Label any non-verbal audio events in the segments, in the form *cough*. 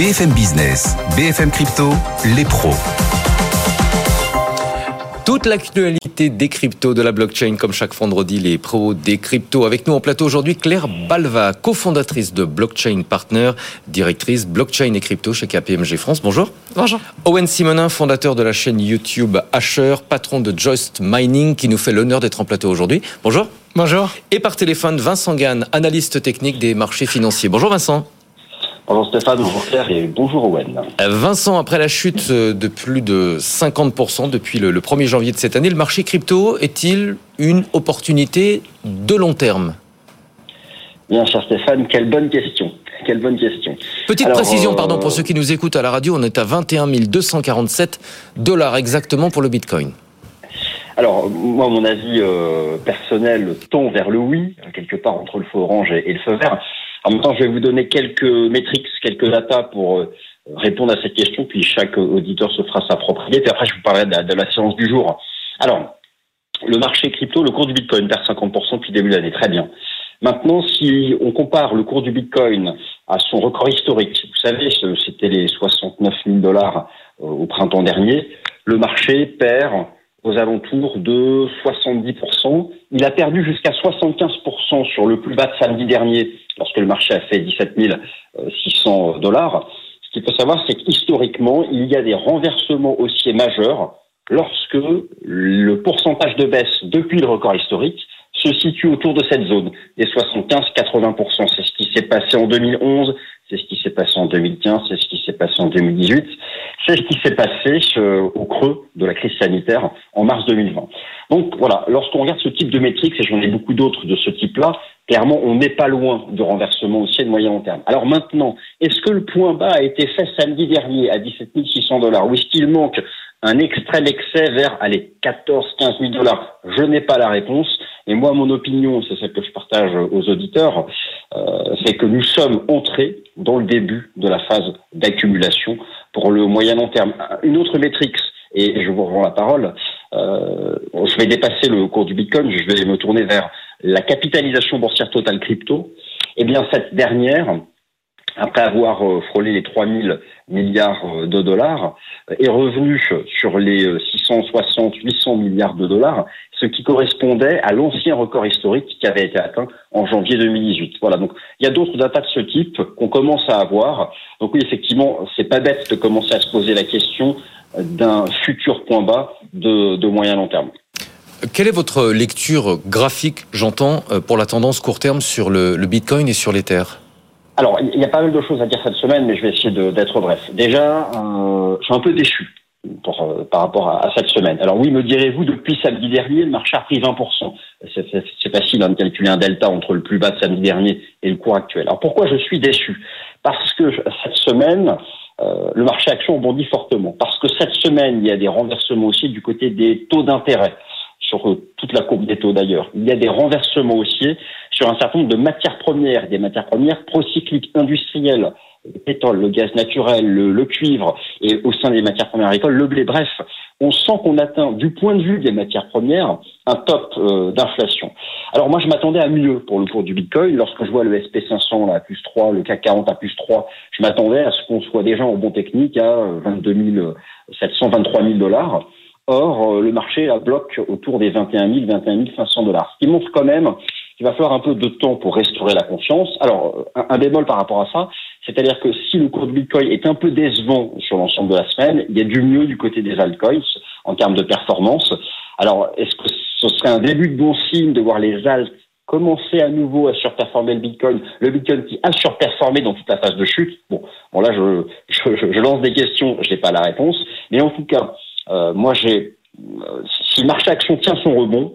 BFM Business, BFM Crypto, les pros. Toute l'actualité des cryptos, de la blockchain, comme chaque vendredi, les pros des cryptos. Avec nous en plateau aujourd'hui, Claire Balva, cofondatrice de Blockchain Partner, directrice blockchain et crypto chez KPMG France. Bonjour. Bonjour. Owen Simonin, fondateur de la chaîne YouTube Asher, patron de Joist Mining, qui nous fait l'honneur d'être en plateau aujourd'hui. Bonjour. Bonjour. Et par téléphone, Vincent Gann, analyste technique des marchés financiers. Bonjour Vincent. Bonjour Stéphane, bonjour Claire et bonjour Owen. Euh, Vincent, après la chute euh, de plus de 50% depuis le 1er janvier de cette année, le marché crypto est-il une opportunité de long terme? Bien cher Stéphane, quelle bonne question. Quelle bonne question. Petite précision, pardon, pour ceux qui nous écoutent à la radio, on est à 21 247 dollars exactement pour le Bitcoin. Alors, moi, mon avis euh, personnel tend vers le oui, quelque part entre le feu orange et, le feu vert. En même temps, je vais vous donner quelques métriques, quelques datas pour euh, répondre à cette question, puis chaque auditeur se fera sa propre idée. Puis après, je vous parlerai de la, séance du jour. Alors, le marché crypto, le cours du Bitcoin perd 50% depuis le début de l'année. Très bien. Maintenant, si on compare le cours du Bitcoin à son record historique, vous savez, c'était les 69 000 dollars euh, au printemps dernier, le marché perd aux alentours de 70%. Il a perdu jusqu'à 75% sur le plus bas de samedi dernier, lorsque le marché a fait 17 600 dollars. Ce qu'il faut savoir, c'est qu'historiquement, il y a des renversements haussiers majeurs lorsque le pourcentage de baisse depuis le record historique se situe autour de cette zone, des 75-80%. C'est ce qui s'est passé en 2011, c'est ce qui s'est passé en 2015, c'est ce qui s'est passé en 2018, c'est ce qui s'est passé au creux de la crise sanitaire en mars 2020. Donc voilà, lorsqu'on regarde ce type de métriques, et j'en ai beaucoup d'autres de ce type-là, clairement, on n'est pas loin de renversement aussi de moyen long terme. Alors maintenant, est-ce que le point bas a été fait samedi dernier à 17 600 dollars? Ou est-ce qu'il manque un extrait d'excès vers, allez, 14, 15 000 dollars? Je n'ai pas la réponse. Et moi, mon opinion, c'est celle que je partage aux auditeurs, euh, c'est que nous sommes entrés dans le début de la phase d'accumulation pour le moyen long terme. Une autre métrique, et je vous rends la parole, euh, je vais dépasser le cours du Bitcoin, je vais me tourner vers la capitalisation boursière totale crypto. Eh bien, cette dernière, après avoir euh, frôlé les 3 000 milliards euh, de dollars, est revenue sur les 660, 800 milliards de dollars, ce qui correspondait à l'ancien record historique qui avait été atteint en janvier 2018. Voilà. Donc, il y a d'autres datas de ce type qu'on commence à avoir. Donc oui, effectivement, c'est pas bête de commencer à se poser la question d'un futur point bas de, moyen long terme. Quelle est votre lecture graphique, j'entends, euh, pour la tendance court terme sur le, le Bitcoin et sur l'Ether? Alors, il y a pas mal de choses à dire cette semaine, mais je vais essayer d'être bref. Déjà, euh, je suis un peu déçu euh, par rapport à, à, cette semaine. Alors oui, me direz-vous, depuis samedi dernier, le marché a pris 20%. C'est facile hein, de calculer un delta entre le plus bas de samedi dernier et le cours actuel. Alors pourquoi je suis déçu? Parce que cette semaine, euh, le marché action rebondit fortement. Parce que cette semaine, il y a des renversements aussi du côté des taux d'intérêt sur euh, toute la courbe des taux d'ailleurs. Il y a des renversements haussiers sur un certain nombre de matières premières, des matières premières procycliques industrielles, le pétrole, le gaz naturel, le, cuivre, et au sein des matières premières agricoles, le blé. Bref, on sent qu'on atteint, du point de vue des matières premières, un top euh, d'inflation. Alors moi, je m'attendais à mieux pour le cours du Bitcoin. Lorsque je vois le SP500 là, à plus 3, le CAC 40 à plus 3, je m'attendais à ce qu'on soit déjà en bon technique à 22 700, 23 000 dollars. Or, euh, le marché bloque autour des 21 000, 21 500 dollars. Ce qui montre quand même qu'il va falloir un peu de temps pour restaurer la confiance. Alors, un, bémol par rapport à ça, c'est-à-dire que si le cours de Bitcoin est un peu décevant sur l'ensemble de la semaine, il y a du mieux du côté des altcoins en termes de performance. Alors, est-ce que ce serait un début de bon signe de voir les alts commencer à nouveau à surperformer le Bitcoin, le Bitcoin qui a surperformé dans toute la phase de chute? Bon, bon là, je, je, je lance des questions, je n'ai pas la réponse, mais en tout cas, euh, moi, j'ai, euh, si marché action tient son rebond,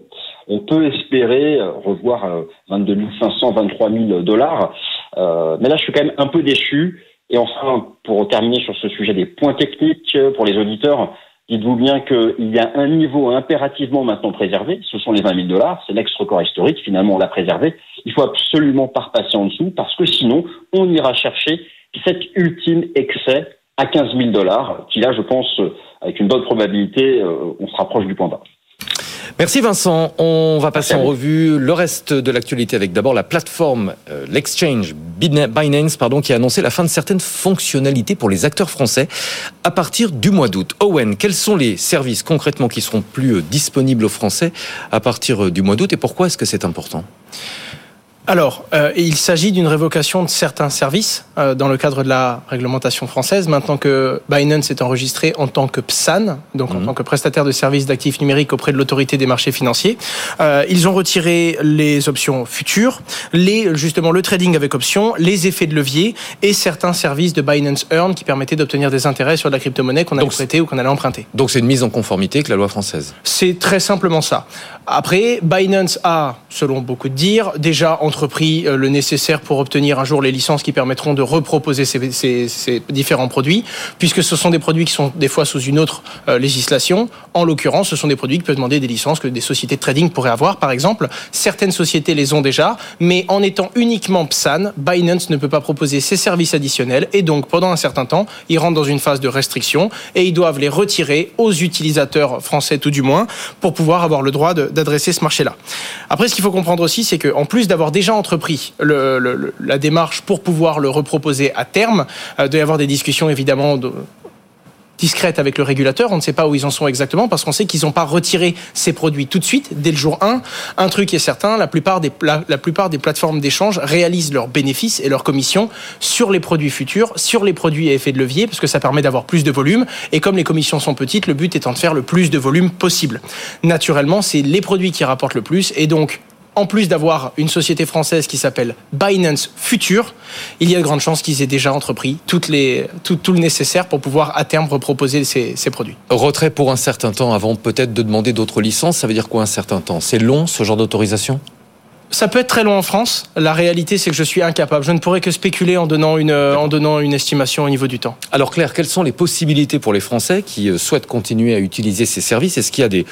on peut espérer euh, revoir 22 500, 23 000 dollars. mais là, je suis quand même un peu déçu. Et enfin, pour terminer sur ce sujet des points techniques pour les auditeurs, dites-vous bien qu'il y a un niveau impérativement maintenant préservé, ce sont les 20 000 dollars, c'est l'ex-record historique, finalement on l'a préservé. Il faut absolument pas repasser en dessous parce que sinon on ira chercher cet ultime excès à 15 000 dollars, qui là je pense avec une bonne probabilité, euh, on se rapproche du point. Merci Vincent. On va passer en revue le reste de l'actualité avec d'abord la plateforme, euh, l'exchange Binance, pardon, qui a annoncé la fin de certaines fonctionnalités pour les acteurs français à partir du mois d'août. Owen, quels sont les services concrètement qui seront plus euh, disponibles aux Français à partir euh, du mois d'août et pourquoi est-ce que c'est important? Alors, euh, il s'agit d'une révocation de certains services euh, dans le cadre de la réglementation française. Maintenant que Binance est enregistré en tant que PSAN, donc en mhm. tant que prestataire de services d'actifs numériques auprès de l'autorité des marchés financiers, euh, ils ont retiré les options futures, les justement le trading avec options, les effets de levier et certains services de Binance Earn qui permettaient d'obtenir des intérêts sur de la crypto-monnaie qu'on allait prêter ou qu'on allait emprunter. Donc c'est une mise en conformité avec la loi française. C'est très simplement ça. Après, Binance a, selon beaucoup de dire, déjà entrepris euh, le nécessaire pour obtenir un jour les licences qui permettront de reproposer ces, différents produits, puisque ce sont des produits qui sont des fois sous une autre euh, législation. En l'occurrence, ce sont des produits qui peuvent demander des licences que des sociétés de trading pourraient avoir, par exemple. Certaines sociétés les ont déjà, mais en étant uniquement PSAN, Binance ne peut pas proposer ces services additionnels, et donc pendant un certain temps, ils rentrent dans une phase de restriction, et ils doivent les retirer aux utilisateurs français tout du moins, pour pouvoir avoir le droit d'adresser ce marché-là. Après, ce qu'il faut comprendre aussi, c'est qu'en plus d'avoir déjà entrepris la démarche pour pouvoir le reproposer à terme, euh, de y avoir des discussions évidemment de, discrète avec le régulateur. On ne sait pas où ils en sont exactement parce qu'on sait qu'ils n'ont pas retiré ces produits tout de suite, dès le jour 1. Un truc est certain, la plupart des, la, plupart des plateformes d'échange réalisent leurs bénéfices et leurs commissions sur les produits futurs, sur les produits à effet de levier, parce que ça permet d'avoir plus de volume. Et comme les commissions sont petites, le but étant de faire le plus de volume possible. Naturellement, c'est les produits qui rapportent le plus et donc en plus d'avoir une société française qui s'appelle Binance Future, il y a de grandes chances qu'ils aient déjà entrepris tout, le nécessaire pour pouvoir à terme reproposer ces produits. Retrait pour un certain temps avant peut-être de demander d'autres licences, ça veut dire quoi un certain temps? C'est long ce genre d'autorisation? Ça peut être très long en France. La réalité, c'est que je suis incapable. Je ne pourrais que spéculer en donnant une, en donnant une estimation au niveau du temps. Alors Claire, quelles sont les possibilités pour les Français qui euh, souhaitent continuer à utiliser ces services? Est-ce qu'il y a des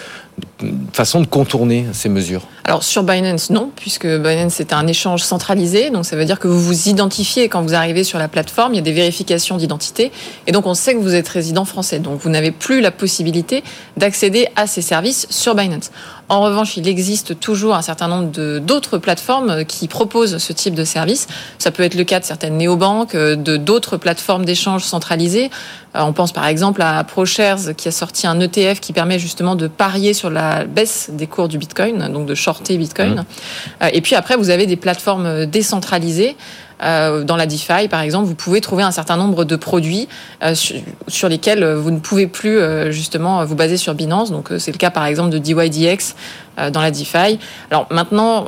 façons de contourner ces mesures? Alors sur Binance, non, puisque Binance est un échange centralisé. Donc ça veut dire que vous vous identifiez quand vous arrivez sur la plateforme. Il y a des vérifications d'identité. Et donc on sait que vous êtes résident français. Donc vous n'avez plus la possibilité d'accéder à ces services sur Binance. En revanche, il existe toujours un certain nombre d'autres plateformes qui proposent ce type de service. Ça peut être le cas de certaines néobanques, euh, de d'autres plateformes d'échange centralisées. Euh, on pense par exemple à ProShares qui a sorti un ETF qui permet justement de parier sur la baisse des cours du Bitcoin, donc de shorter Bitcoin. Mmh. Euh, et puis après, vous avez des plateformes décentralisées dans la DeFi, par exemple, vous pouvez trouver un certain nombre de produits sur, lesquels vous ne pouvez plus justement vous baser sur Binance. Donc c'est le cas par exemple de DYDX dans la DeFi. Alors maintenant,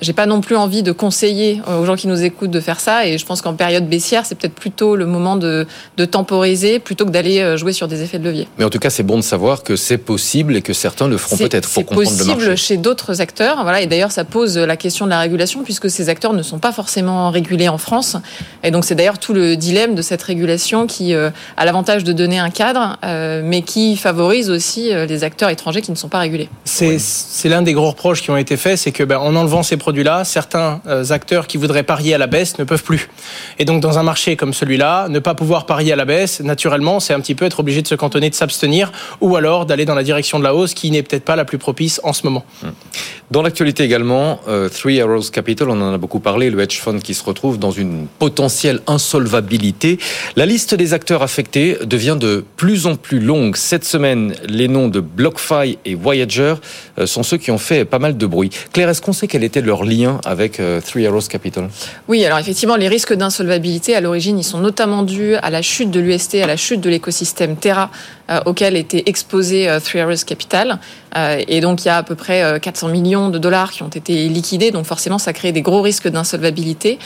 j'ai pas non plus envie de conseiller aux gens qui nous écoutent de faire ça, et je pense qu'en période baissière, c'est peut-être plutôt le moment de, de temporiser plutôt que d'aller jouer sur des effets de levier. Mais en tout cas, c'est bon de savoir que c'est possible et que certains le feront peut-être pour comprendre le marché. C'est possible chez d'autres acteurs, voilà, et d'ailleurs ça pose la question de la régulation puisque ces acteurs ne sont pas forcément régulés en France. Et donc c'est d'ailleurs tout le dilemme de cette régulation qui euh, a l'avantage de donner un cadre, euh, mais qui favorise aussi euh, les acteurs étrangers qui ne sont pas régulés. C'est l'un des gros reproches qui ont été faits, c'est que ben, en enlevant ces produits-là, certains acteurs qui voudraient parier à la baisse ne peuvent plus. Et donc dans un marché comme celui-là, ne pas pouvoir parier à la baisse, naturellement, c'est un petit peu être obligé de se cantonner, de s'abstenir, ou alors d'aller dans la direction de la hausse, qui n'est peut-être pas la plus propice en ce moment. Dans l'actualité également, Three Arrows Capital, on en a beaucoup parlé, le hedge fund qui se retrouve dans une potentielle insolvabilité. La liste des acteurs affectés devient de plus en plus longue. Cette semaine, les noms de BlockFi et Voyager euh, sont ceux qui ont fait pas mal de bruit. Claire, est-ce qu'on sait quel était leur lien avec euh, Three Arrows Capital? Oui, alors effectivement, les risques d'insolvabilité, à l'origine, ils sont notamment dus à la chute de l'UST, à la chute de l'écosystème Terra, euh, auquel était exposé Three Arrows Capital. Et donc, il y a à peu près 400 millions de dollars qui ont été liquidés. Donc, forcément, ça crée des gros risques d'insolvabilité.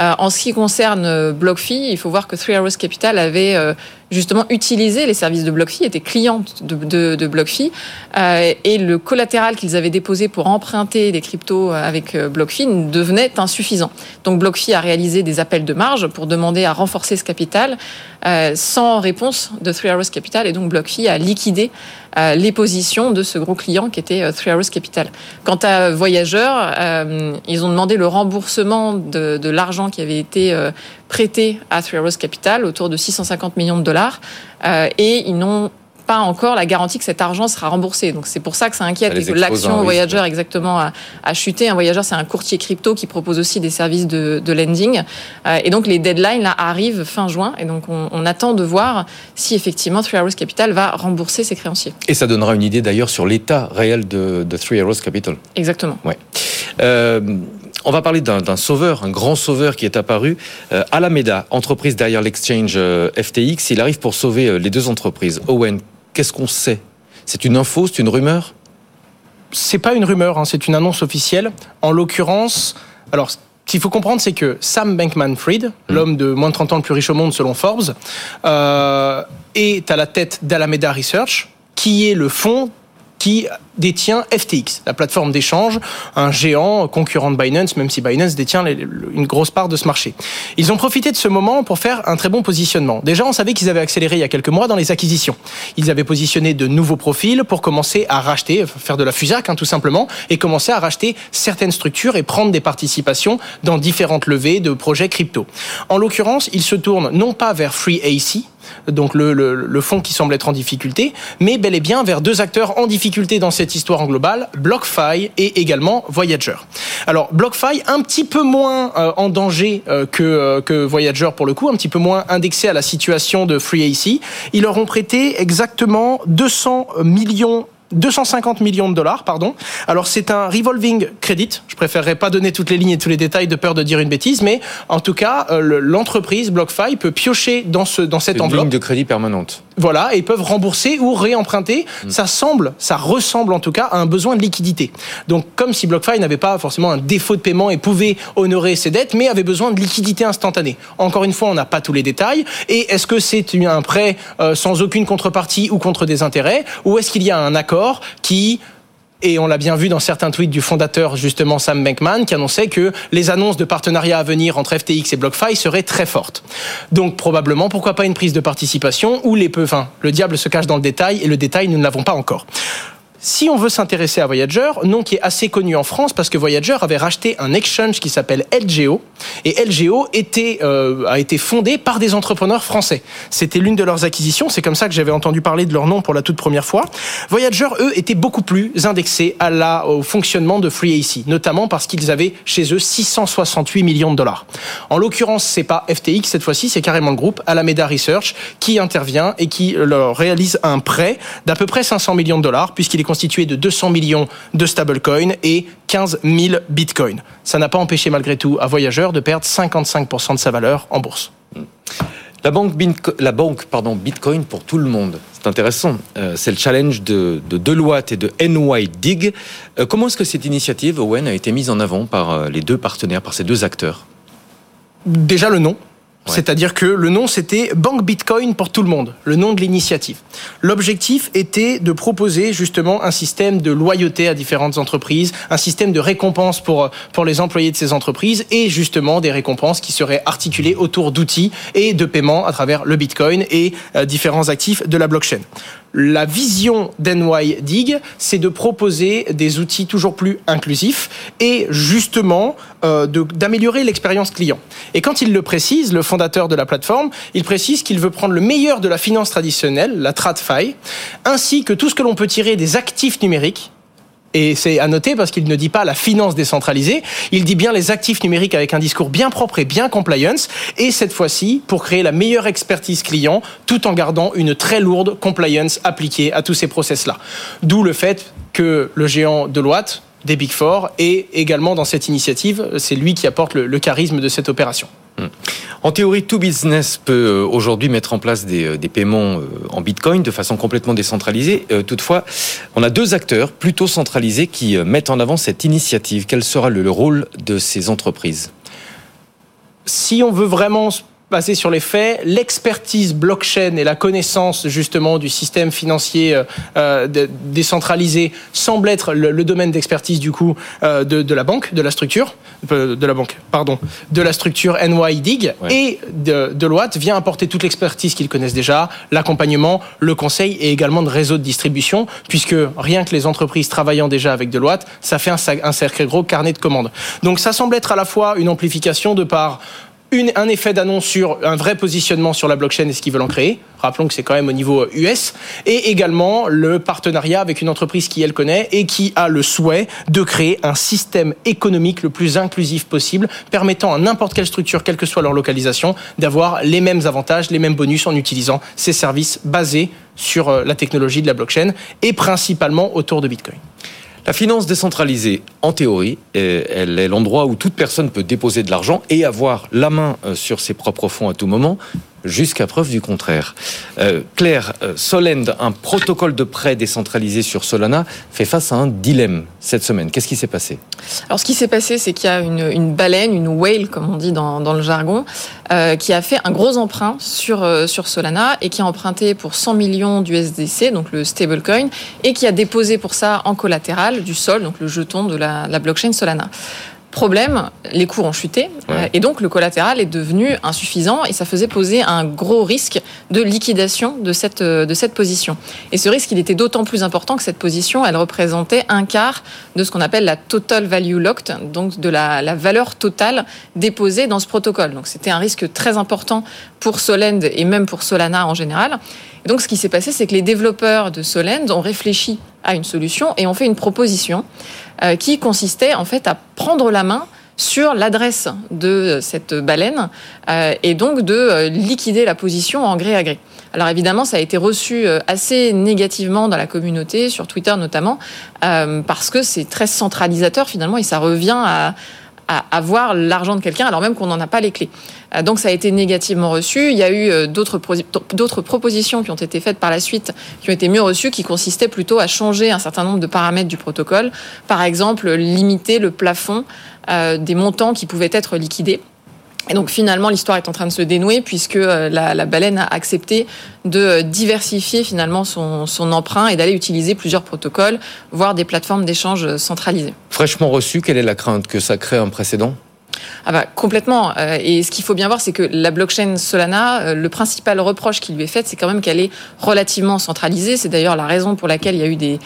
Euh, en ce qui concerne euh, BlockFi, il faut voir que Three Arrows Capital avait euh, justement utilisé les services de BlockFi, était client de, de, de BlockFi, et le collatéral qu'ils avaient déposé pour emprunter des cryptos avec BlockFi devenait insuffisant. Donc BlockFi a réalisé des appels de marge pour demander à renforcer ce capital sans réponse de Three Arrows Capital, et donc BlockFi a liquidé les positions de ce gros client qui était Three Arrows Capital. Quant à Voyageurs, ils ont demandé le remboursement de, de l'argent qui avait été euh, prêté à Three Arrows Capital, autour de 650 millions de dollars, euh, et ils n'ont pas encore la garantie que cet argent sera remboursé. Donc c'est pour ça que ça inquiète Ça les et que l'action risque. Voyager exactement a, a chuté. Un Voyager, c'est un courtier crypto qui propose aussi des services de, de lending. Euh, et donc les deadlines là arrivent fin juin. Et donc on, on attend de voir si effectivement Three Arrows Capital va rembourser ses créanciers. Et ça donnera une idée d'ailleurs sur l'état réel de, de Three Arrows Capital. Exactement. Ouais. Euh, on va parler d'un d'un sauveur, un grand sauveur qui est apparu. Euh, Alameda, entreprise derrière l'exchange euh, FTX, il arrive pour sauver euh, les deux entreprises. Owen, qu'est-ce qu'on sait? C'est une info, c'est une rumeur? C'est pas une rumeur, hein, c'est une annonce officielle. En l'occurrence, alors ce qu'il faut comprendre, c'est que Sam Bankman-Fried, l'homme de moins de 30 ans le plus riche au monde selon Forbes, euh, est à la tête d'Alameda Research, qui est le fonds qui détient FTX, la plateforme d'échange, un géant concurrent de Binance, même si Binance détient une grosse part de ce marché. Ils ont profité de ce moment pour faire un très bon positionnement. Déjà, on savait qu'ils avaient accéléré il y a quelques mois dans les acquisitions. Ils avaient positionné de nouveaux profils pour commencer à racheter, faire de la fusac hein, tout simplement, et commencer à racheter certaines structures et prendre des participations dans différentes levées de projets crypto. En l'occurrence, ils se tournent non pas vers FreeAC, donc le, le, le fonds qui semble être en difficulté, mais bel et bien vers deux acteurs en difficulté dans cette histoire en global, BlockFi et également Voyager. Alors BlockFi un petit peu moins euh, en danger euh, que, euh, que Voyager pour le coup, un petit peu moins indexé à la situation de FreeAC. Ils leur ont prêté exactement 200 millions 250 millions de dollars, pardon. Alors c'est un revolving credit. Je préférerais pas donner toutes les lignes et tous les détails de peur de dire une bêtise, mais en tout cas, euh, le- l'entreprise BlockFi peut piocher dans ce dans cette Une enveloppe. ligne de crédit permanente. Voilà, et ils peuvent rembourser ou réemprunter. Ça semble, ça ressemble en tout cas à un besoin de liquidité. Donc, comme si BlockFi n'avait pas forcément un défaut de paiement et pouvait honorer ses dettes, mais avait besoin de liquidité instantanée. Encore une fois, on n'a pas tous les détails. Et est-ce que c'est un prêt euh, sans aucune contrepartie ou contre des intérêts, ou est-ce qu'il y a un accord qui et on l'a bien vu dans certains tweets du fondateur, justement Sam Bankman, qui annonçait que les annonces de partenariat à venir entre FTX et BlockFi seraient très fortes. Donc probablement, pourquoi pas une prise de participation où les peu, enfin, le diable se cache dans le détail et le détail nous ne l'avons pas encore. Si on veut s'intéresser à Voyager, nom qui est assez connu en France parce que Voyager avait racheté un exchange qui s'appelle LGO et LGO était, euh, a été fondé par des entrepreneurs français. C'était l'une de leurs acquisitions, c'est comme ça que j'avais entendu parler de leur nom pour la toute première fois. Voyager, eux, étaient beaucoup plus indexés à la, au fonctionnement de FreeAC, notamment parce qu'ils avaient chez eux 668 millions de dollars. En l'occurrence, c'est pas FTX cette fois-ci, c'est carrément le groupe Alameda Research qui intervient et qui leur réalise un prêt d'à peu près 500 millions de dollars puisqu'il est constitué de 200 millions de stablecoins et 15 000 bitcoins. Ça n'a pas empêché malgré tout à Voyager de perdre 55% de sa valeur en bourse. La banque, Binco- la banque pardon, Bitcoin pour tout le monde. C'est intéressant. Euh, c'est le challenge de, de Deloitte et de NYDIG. Euh, comment est-ce que cette initiative, Owen, a été mise en avant par euh, les deux partenaires, par ces deux acteurs? Déjà le nom. C'est-à-dire que le nom, c'était Banque Bitcoin pour tout le monde, le nom de l'initiative. L'objectif était de proposer justement un système de loyauté à différentes entreprises, un système de récompenses pour, pour les employés de ces entreprises et justement des récompenses qui seraient articulées autour d'outils et de paiement à travers le Bitcoin et euh, différents actifs de la blockchain. La vision d'NYDIG, c'est de proposer des outils toujours plus inclusifs et justement euh, d'améliorer l'expérience client. Et quand il le précise, le fondateur de la plateforme, il précise qu'il veut prendre le meilleur de la finance traditionnelle, la TradFi, ainsi que tout ce que l'on peut tirer des actifs numériques et c'est à noter parce qu'il ne dit pas la finance décentralisée, il dit bien les actifs numériques avec un discours bien propre et bien compliance, et cette fois-ci pour créer la meilleure expertise client tout en gardant une très lourde compliance appliquée à tous ces process-là. D'où le fait que le géant Deloitte, des Big Four, est également dans cette initiative, c'est lui qui apporte le, le charisme de cette opération. En théorie, tout business peut euh, aujourd'hui mettre en place des, euh, des paiements euh, en Bitcoin de façon complètement décentralisée. Toutefois, on a deux acteurs plutôt centralisés qui mettent en avant cette initiative. Quel sera le rôle de ces entreprises? Si on veut vraiment baser sur les faits, l'expertise blockchain et la connaissance justement du système financier euh, euh, de- décentralisé semble être le, le domaine d'expertise du coup euh, de, de la banque, de la structure, de la banque, pardon, de la structure NYDIG Ouais. et de, Deloitte vient apporter toute l'expertise qu'ils connaissent déjà, l'accompagnement, le conseil et également de réseau de distribution, puisque rien que les entreprises travaillant déjà avec Deloitte, ça fait un, un sacré gros carnet de commandes. Donc ça semble être à la fois une amplification de par un effet d'annonce sur un vrai positionnement sur la blockchain et ce qu'ils veulent en créer. Rappelons que c'est quand même au niveau US. Et également le partenariat avec une entreprise qui elle connaît et qui a le souhait de créer un système économique le plus inclusif possible, permettant à n'importe quelle structure, quelle que soit leur localisation, d'avoir les mêmes avantages, les mêmes bonus en utilisant ces services basés sur euh, la technologie de la blockchain et principalement autour de Bitcoin. La finance décentralisée, en théorie, elle est l'endroit où toute personne peut déposer de l'argent et avoir la main euh, sur ses propres fonds à tout moment jusqu'à preuve du contraire. Euh, Claire, euh, Solend, un protocole de prêt décentralisé sur Solana, fait face à un dilemme cette semaine. Qu'est-ce qui s'est passé? Alors ce qui s'est passé, c'est qu'il y a une, baleine, une whale, comme on dit dans, le jargon, euh, qui a fait un gros emprunt sur, sur Solana et qui a emprunté pour 100 millions d'USDC, donc le stablecoin, et qui a déposé pour ça en collatéral du sol, donc le jeton de la blockchain Solana. Problème, les cours ont chuté euh, et donc le collatéral est devenu insuffisant et ça faisait poser un gros risque de liquidation de cette, euh, de cette position. Et ce risque, il était d'autant plus important que cette position, elle représentait un quart de ce qu'on appelle la total value locked, donc de la, la valeur totale déposée dans ce protocole. Donc c'était un risque très important pour Solend et même pour Solana en général. Et donc ce qui s'est passé, c'est que les développeurs de Solend ont réfléchi à une solution et ont fait une proposition euh, qui consistait en fait à prendre la main sur l'adresse de cette baleine euh, et donc de euh, liquider la position en gré à gré. Alors évidemment, ça a été reçu assez négativement dans la communauté, sur Twitter notamment, parce que c'est très centralisateur finalement et ça revient à, à avoir l'argent de quelqu'un alors même qu'on n'en a pas les clés. Euh, donc ça a été négativement reçu. Il y a eu euh, d'autres propositions qui ont été faites par la suite, qui ont été mieux reçues, qui consistaient plutôt à changer un certain nombre de paramètres du protocole. Par exemple, limiter le plafond euh, des montants qui pouvaient être liquidés. Et donc finalement, l'histoire est en train de se dénouer puisque la, la baleine a accepté de diversifier finalement son, son emprunt et d'aller utiliser plusieurs protocoles, voire des plateformes d'échange centralisées. Fraîchement reçu, quelle est la crainte? Que ça crée un précédent? Ah bah, complètement. Euh, et ce qu'il faut bien voir, c'est que la blockchain Solana, euh, le principal reproche qui lui est fait, c'est quand même qu'elle est relativement centralisée. C'est d'ailleurs la raison pour laquelle il y a eu des,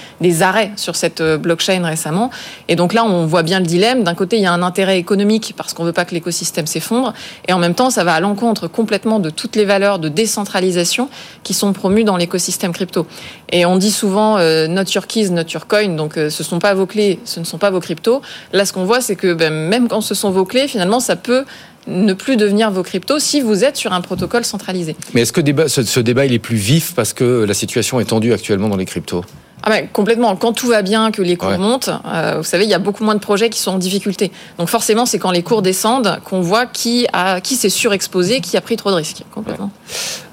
arrêts sur cette euh, blockchain récemment. Et donc là, on voit bien le dilemme. D'un côté, il y a un intérêt économique parce qu'on veut pas que l'écosystème s'effondre. Et en même temps, ça va à l'encontre complètement de toutes les valeurs de décentralisation qui sont promues dans l'écosystème crypto. Et on dit souvent not your keys, not your coin. Donc ce sont pas vos clés, ce ne sont pas vos cryptos. Là, ce qu'on voit, c'est que ben, même quand ce sont vos clés, finalement, ça peut ne plus devenir vos cryptos si vous êtes sur un protocole centralisé. Mais est-ce que ce, débat il est plus vif parce que la situation est tendue actuellement dans les cryptos? Ah ben, complètement. Quand tout va bien, que les cours montent, euh, vous savez, il y a beaucoup moins de projets qui sont en difficulté. Donc forcément, c'est quand les cours descendent qu'on voit qui a qui s'est surexposé, qui a pris trop de risques. Complètement.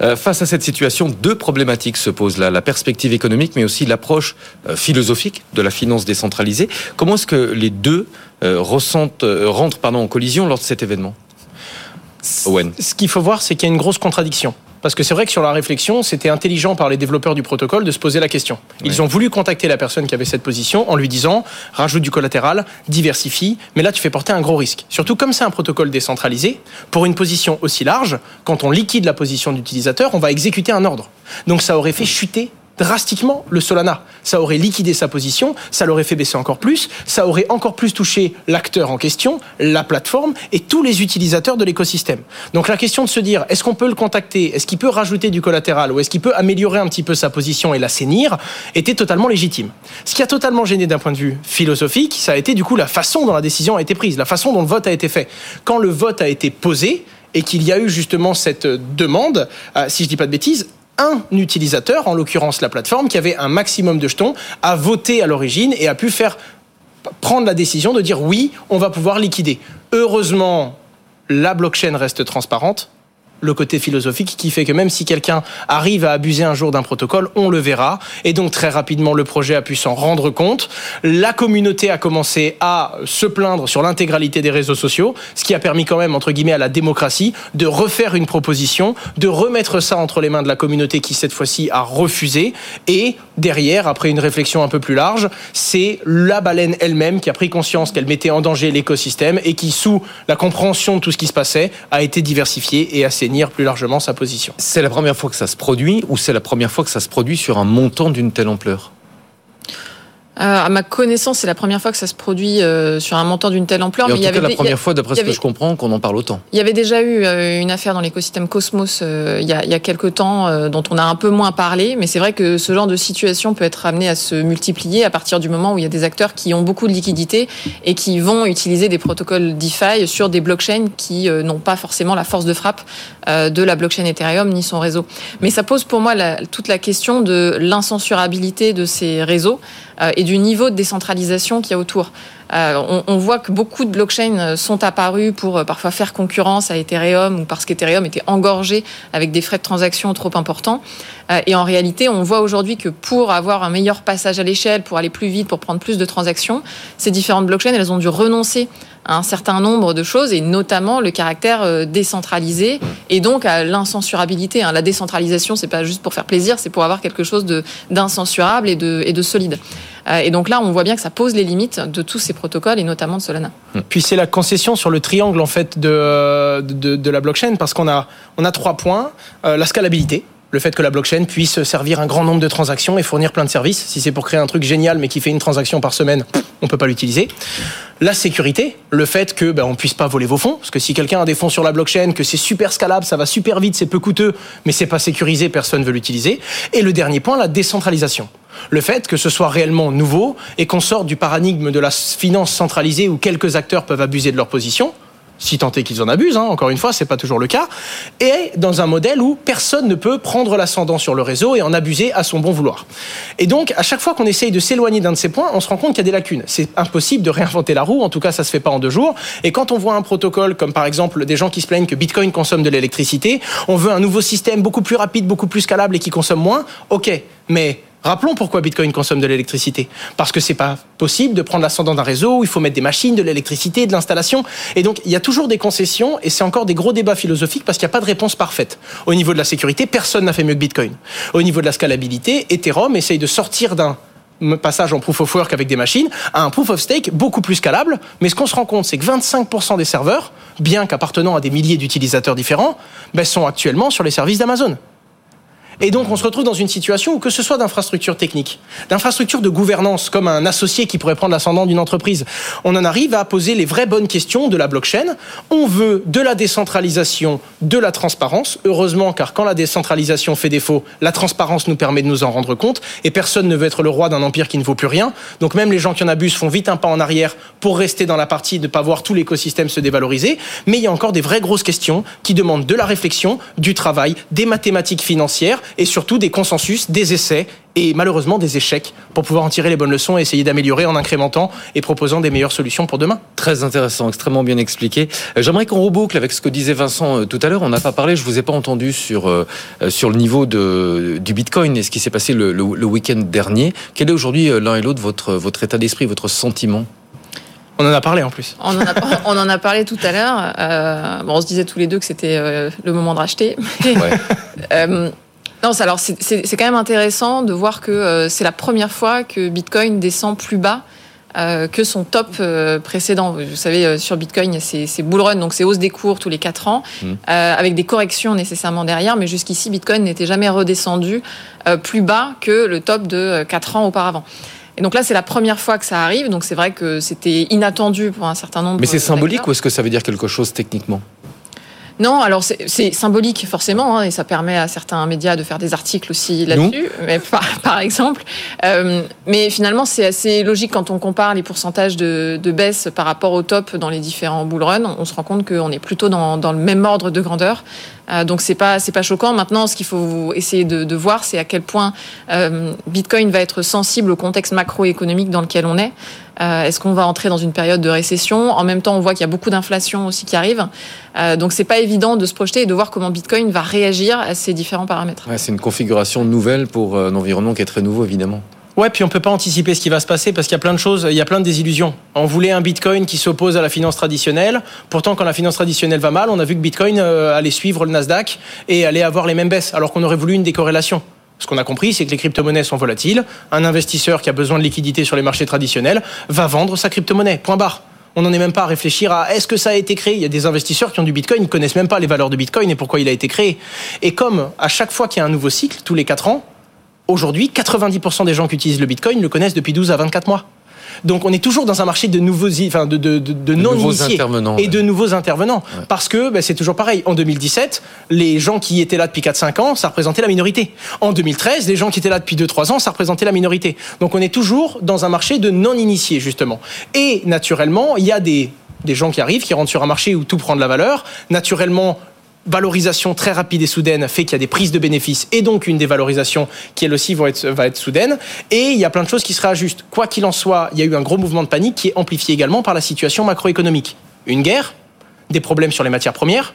Euh, face à cette situation, deux problématiques se posent là la perspective économique, mais aussi l'approche euh, philosophique de la finance décentralisée. Comment est-ce que les deux ressentent, rentrent pardon, en collision lors de cet événement? Owen. Ce qu'il faut voir, c'est qu'il y a une grosse contradiction. Parce que c'est vrai que sur la réflexion, c'était intelligent par les développeurs du protocole de se poser la question. Ils ont voulu contacter la personne qui avait cette position en lui disant rajoute du collatéral, diversifie, mais là tu fais porter un gros risque. Surtout comme c'est un protocole décentralisé, pour une position aussi large, quand on liquide la position d'utilisateur, on va exécuter un ordre. Donc ça aurait fait chuter drastiquement le Solana. Ça aurait liquidé sa position, ça l'aurait fait baisser encore plus, ça aurait encore plus touché l'acteur en question, la plateforme et tous les utilisateurs de l'écosystème. Donc la question de se dire, est-ce qu'on peut le contacter, est-ce qu'il peut rajouter du collatéral ou est-ce qu'il peut améliorer un petit peu sa position et l'assainir, était totalement légitime. Ce qui a totalement gêné d'un point de vue philosophique, ça a été du coup la façon dont la décision a été prise, la façon dont le vote a été fait. Quand le vote a été posé, et qu'il y a eu justement cette demande, euh, si je dis pas de bêtises, un utilisateur, en l'occurrence la plateforme, qui avait un maximum de jetons, a voté à l'origine et a pu faire prendre la décision de dire oui, on va pouvoir liquider. Heureusement, la blockchain reste transparente le côté philosophique qui fait que même si quelqu'un arrive à abuser un jour d'un protocole, on le verra. Et donc très rapidement, le projet a pu s'en rendre compte. La communauté a commencé à se plaindre sur l'intégralité des réseaux sociaux, ce qui a permis quand même, entre guillemets, à la démocratie de refaire une proposition, de remettre ça entre les mains de la communauté qui, cette fois-ci, a refusé. Et derrière, après une réflexion un peu plus large, c'est la baleine elle-même qui a pris conscience qu'elle mettait en danger l'écosystème et qui, sous la compréhension de tout ce qui se passait, a été diversifiée et plus largement sa position. C'est la première fois que ça se produit ou c'est la première fois que ça se produit sur un montant d'une telle ampleur? À ma connaissance, c'est la première fois que ça se produit euh, sur un montant d'une telle ampleur. Et en mais il tout y avait cas, la des- première fois, d'après ce que je comprends, qu'on en parle autant. Il y avait déjà eu euh, une affaire dans l'écosystème Cosmos euh, il, y a, il y a quelques temps euh, dont on a un peu moins parlé, mais c'est vrai que ce genre de situation peut être amené à se multiplier à partir du moment où il y a des acteurs qui ont beaucoup de liquidités et qui vont utiliser des protocoles DeFi sur des blockchains qui euh, n'ont pas forcément la force de frappe euh, de la blockchain Ethereum ni son réseau. Mais ça pose pour moi la- toute la question de l'incensurabilité de ces réseaux euh, et du niveau de décentralisation qu'il y a autour. Euh, on, on voit que beaucoup de blockchains euh, sont apparus pour euh, parfois faire concurrence à Ethereum ou parce qu'Ethereum était engorgé avec des frais de transaction trop importants. Et en réalité, on voit aujourd'hui que pour avoir un meilleur passage à l'échelle, pour aller plus vite, pour prendre plus de transactions, ces différentes blockchains, elles ont dû renoncer à un certain nombre de choses et notamment le caractère décentralisé et donc à l'incensurabilité. hein. La décentralisation, c'est pas juste pour faire plaisir, c'est pour avoir quelque chose d'incensurable et de, et de solide. Euh, Et donc là, on voit bien que ça pose les limites de tous ces protocoles et notamment de Solana. Puis c'est la concession sur le triangle en fait de, de, de la blockchain parce qu'on a, on a trois points. Euh, la scalabilité. Le fait que la blockchain puisse servir un grand nombre de transactions et fournir plein de services. Si c'est pour créer un truc génial mais qui fait une transaction par semaine, on peut pas l'utiliser. La sécurité, le fait que ben, on puisse pas voler vos fonds, parce que si quelqu'un a des fonds sur la blockchain, que c'est super scalable, ça va super vite, c'est peu coûteux, mais c'est pas sécurisé, personne veut l'utiliser. Et le dernier point, la décentralisation. Le fait que ce soit réellement nouveau et qu'on sorte du paradigme de la finance centralisée où quelques acteurs peuvent abuser de leur position, si tant est qu'ils en abusent, hein, encore une fois, c'est pas toujours le cas, et dans un modèle où personne ne peut prendre l'ascendant sur le réseau et en abuser à son bon vouloir. Et donc, à chaque fois qu'on essaye de s'éloigner d'un de ces points, on se rend compte qu'il y a des lacunes. C'est impossible de réinventer la roue, en tout cas, ça se fait pas en deux jours. Et quand on voit un protocole comme par exemple des gens qui se plaignent que Bitcoin consomme de l'électricité, on veut un nouveau système beaucoup plus rapide, beaucoup plus scalable et qui consomme moins, ok, mais Rappelons pourquoi Bitcoin consomme de l'électricité. Parce que c'est pas possible de prendre l'ascendant d'un réseau où il faut mettre des machines, de l'électricité, de l'installation. Et donc, il y a toujours des concessions et c'est encore des gros débats philosophiques parce qu'il n'y a pas de réponse parfaite. Au niveau de la sécurité, personne n'a fait mieux que Bitcoin. Au niveau de la scalabilité, Ethereum essaye de sortir d'un passage en proof of work avec des machines à un proof of stake beaucoup plus scalable. Mais ce qu'on se rend compte, c'est que 25% des serveurs, bien qu'appartenant à des milliers d'utilisateurs différents, ben, sont actuellement sur les services d'Amazon. Et donc, on se retrouve dans une situation où, que ce soit d'infrastructure technique, d'infrastructure de gouvernance, comme un associé qui pourrait prendre l'ascendant d'une entreprise, on en arrive à poser les vraies bonnes questions de la blockchain. On veut de la décentralisation, de la transparence. Heureusement, car quand la décentralisation fait défaut, la transparence nous permet de nous en rendre compte. Et personne ne veut être le roi d'un empire qui ne vaut plus rien. Donc, même les gens qui en abusent font vite un pas en arrière pour rester dans la partie, ne pas voir tout l'écosystème se dévaloriser. Mais il y a encore des vraies grosses questions qui demandent de la réflexion, du travail, des mathématiques financières et surtout des consensus, des essais et malheureusement des échecs pour pouvoir en tirer les bonnes leçons et essayer d'améliorer en incrémentant et proposant des meilleures solutions pour demain. Très intéressant, extrêmement bien expliqué. Euh, J'aimerais qu'on reboucle avec ce que disait Vincent euh, tout à l'heure. On n'a pas parlé, je vous ai pas entendu sur euh, sur le niveau de du Bitcoin et ce qui s'est passé le, le- le week-end dernier. Quel est aujourd'hui l'un et l'autre votre votre état d'esprit, votre sentiment? On en a parlé en plus. On en a, on en a parlé tout à l'heure. Euh, bon, on se disait tous les deux que c'était euh, le moment de racheter. Mais, Ouais. *laughs* euh, non, c'est- alors c'est- c'est c'est quand même intéressant de voir que euh, c'est la première fois que Bitcoin descend plus bas euh, que son top euh, précédent. Vous savez, euh, sur Bitcoin, il y a ces, ces bull runs, donc ces hausses des cours tous les 4 ans, euh, avec des corrections nécessairement derrière. Mais jusqu'ici, Bitcoin n'était jamais redescendu plus bas que le top de 4 ans auparavant. Et donc là, c'est la première fois que ça arrive. Donc c'est vrai que c'était inattendu pour un certain nombre. Mais c'est symbolique ou est-ce que ça veut dire quelque chose techniquement? Non, alors c'est symbolique forcément, hein, et ça permet à certains médias de faire des articles aussi là-dessus, mais par, *laughs* par exemple. Euh, mais finalement, c'est assez logique quand on compare les pourcentages de, de baisse par rapport au top dans les différents bull runs. On se rend compte qu'on est plutôt dans, dans le même ordre de grandeur. Euh, donc c'est pas c'est pas choquant. Maintenant, ce qu'il faut essayer de, de voir, c'est à quel point euh, Bitcoin va être sensible au contexte macroéconomique dans lequel on est. Euh, Est-ce qu'on va entrer dans une période de récession? En même temps, on voit qu'il y a beaucoup d'inflation aussi qui arrive. Euh, donc c'est pas évident de se projeter et de voir comment Bitcoin va réagir à ces différents paramètres. Ouais, C'est une configuration nouvelle pour euh, un environnement qui est très nouveau évidemment. Ouais, puis on peut pas anticiper ce qui va se passer parce qu'il y a plein de choses, il y a plein de désillusions. On voulait un Bitcoin qui s'oppose à la finance traditionnelle. Pourtant, quand la finance traditionnelle va mal, on a vu que Bitcoin euh, allait suivre le Nasdaq et allait avoir les mêmes baisses, alors qu'on aurait voulu une décorrélation. Ce qu'on a compris, c'est que les crypto-monnaies sont volatiles. Un investisseur qui a besoin de liquidité sur les marchés traditionnels va vendre sa crypto-monnaie. Point barre. On n'en est même pas à réfléchir à est-ce que ça a été créé? Il y a des investisseurs qui ont du Bitcoin, ils connaissent même pas les valeurs de Bitcoin et pourquoi il a été créé. Et comme à chaque fois qu'il y a un nouveau cycle, tous les quatre ans, Aujourd'hui, 90% des gens qui utilisent le Bitcoin le connaissent depuis 12 à 24 mois. Donc on est toujours dans un marché de nouveaux, enfin de, de, de, de non initiés et de nouveaux intervenants, parce que ben, c'est toujours pareil. En 2017, les gens qui étaient là depuis 4-5 ans, ça représentait la minorité. En 2013, les gens qui étaient là depuis 2-3 ans, ça représentait la minorité. Donc on est toujours dans un marché de non initiés justement. Et naturellement, il y a des des gens qui arrivent, qui rentrent sur un marché où tout prend de la valeur. Naturellement, valorisation très rapide et soudaine fait qu'il y a des prises de bénéfices et donc une dévalorisation qui elle aussi va être, soudaine. Et il y a plein de choses qui se réajustent. Quoi qu'il en soit, il y a eu un gros mouvement de panique qui est amplifié également par la situation macroéconomique. Une guerre, des problèmes sur les matières premières,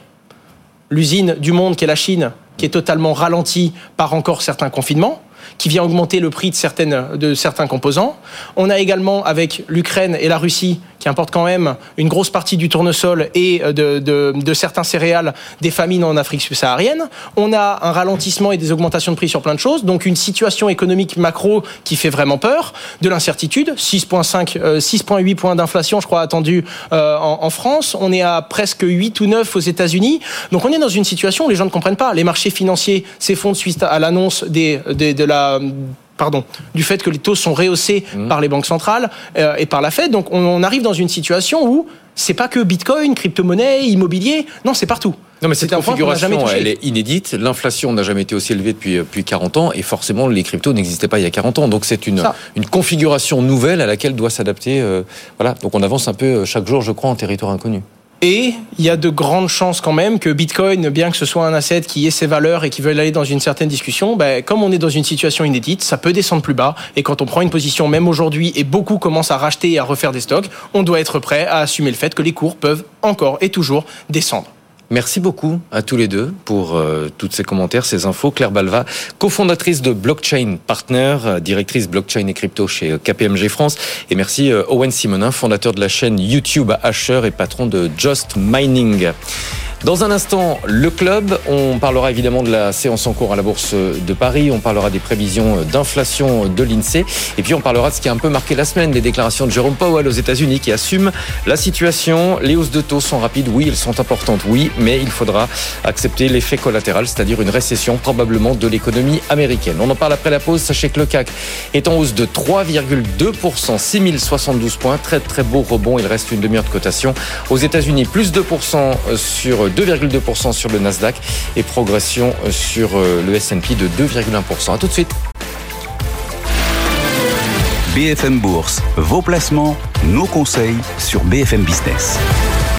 l'usine du monde qui est la Chine qui est totalement ralentie par encore certains confinements, qui vient augmenter le prix de, certaines, de certains composants. On a également avec l'Ukraine et la Russie qui importent quand même une grosse partie du tournesol et euh, de, de, de certains céréales des famines en Afrique subsaharienne. On a un ralentissement et des augmentations de prix sur plein de choses, donc une situation économique macro qui fait vraiment peur, de l'incertitude, 6,5, 6,8 euh, points d'inflation, je crois, attendu euh, en, en, France. On est à presque 8 ou 9 aux États-Unis. Donc on est dans une situation où les gens ne comprennent pas. Les marchés financiers s'effondrent suite à l'annonce des, des, de la pardon, du fait que les taux sont rehaussés mmh. par les banques centrales euh, et par la Fed. Donc on, on arrive dans une situation où c'est pas que Bitcoin, crypto-monnaie, immobilier, non, c'est partout. Non, mais cette configuration, elle est inédite. L'inflation n'a jamais été aussi élevée depuis, depuis 40 ans et forcément, les cryptos n'existaient pas il y a 40 ans. Donc, c'est une, une configuration nouvelle à laquelle doit s'adapter. Euh, voilà. Donc, on avance un peu euh, chaque jour, je crois, en territoire inconnu. Et il y a de grandes chances quand même que Bitcoin, bien que ce soit un asset qui ait ses valeurs et qui veut aller dans une certaine discussion, ben, comme on est dans une situation inédite, ça peut descendre plus bas. Et quand on prend une position, même aujourd'hui, et beaucoup commencent à racheter et à refaire des stocks, on doit être prêt à assumer le fait que les cours peuvent encore et toujours descendre. Merci beaucoup à tous les deux pour euh, tous ces commentaires, ces infos. Claire Balva, cofondatrice de Blockchain Partner, euh, directrice blockchain et crypto chez euh, KPMG France. Et merci euh, Owen Simonin, fondateur de la chaîne YouTube Asher et patron de Just Mining. Dans un instant, le club. On parlera évidemment de la séance en cours à la Bourse de Paris. On parlera des prévisions d'inflation de l'INSEE. Et puis on parlera de ce qui a un peu marqué la semaine, les déclarations de Jérôme Powell aux États-Unis qui assume la situation. Les hausses de taux sont rapides. Oui, elles sont importantes. Oui, mais il faudra accepter l'effet collatéral, c'est-à-dire une récession probablement de l'économie américaine. On en parle après la pause. Sachez que le CAC est en hausse de 3,2%, 6072 points. Très très beau rebond. Il reste une demi-heure de cotation. Aux États-Unis, plus 2% sur 2,2% sur le Nasdaq et progression sur euh, le S&P de 2,1%. À tout de suite. BFM Bourse, vos placements, nos conseils sur BFM Business.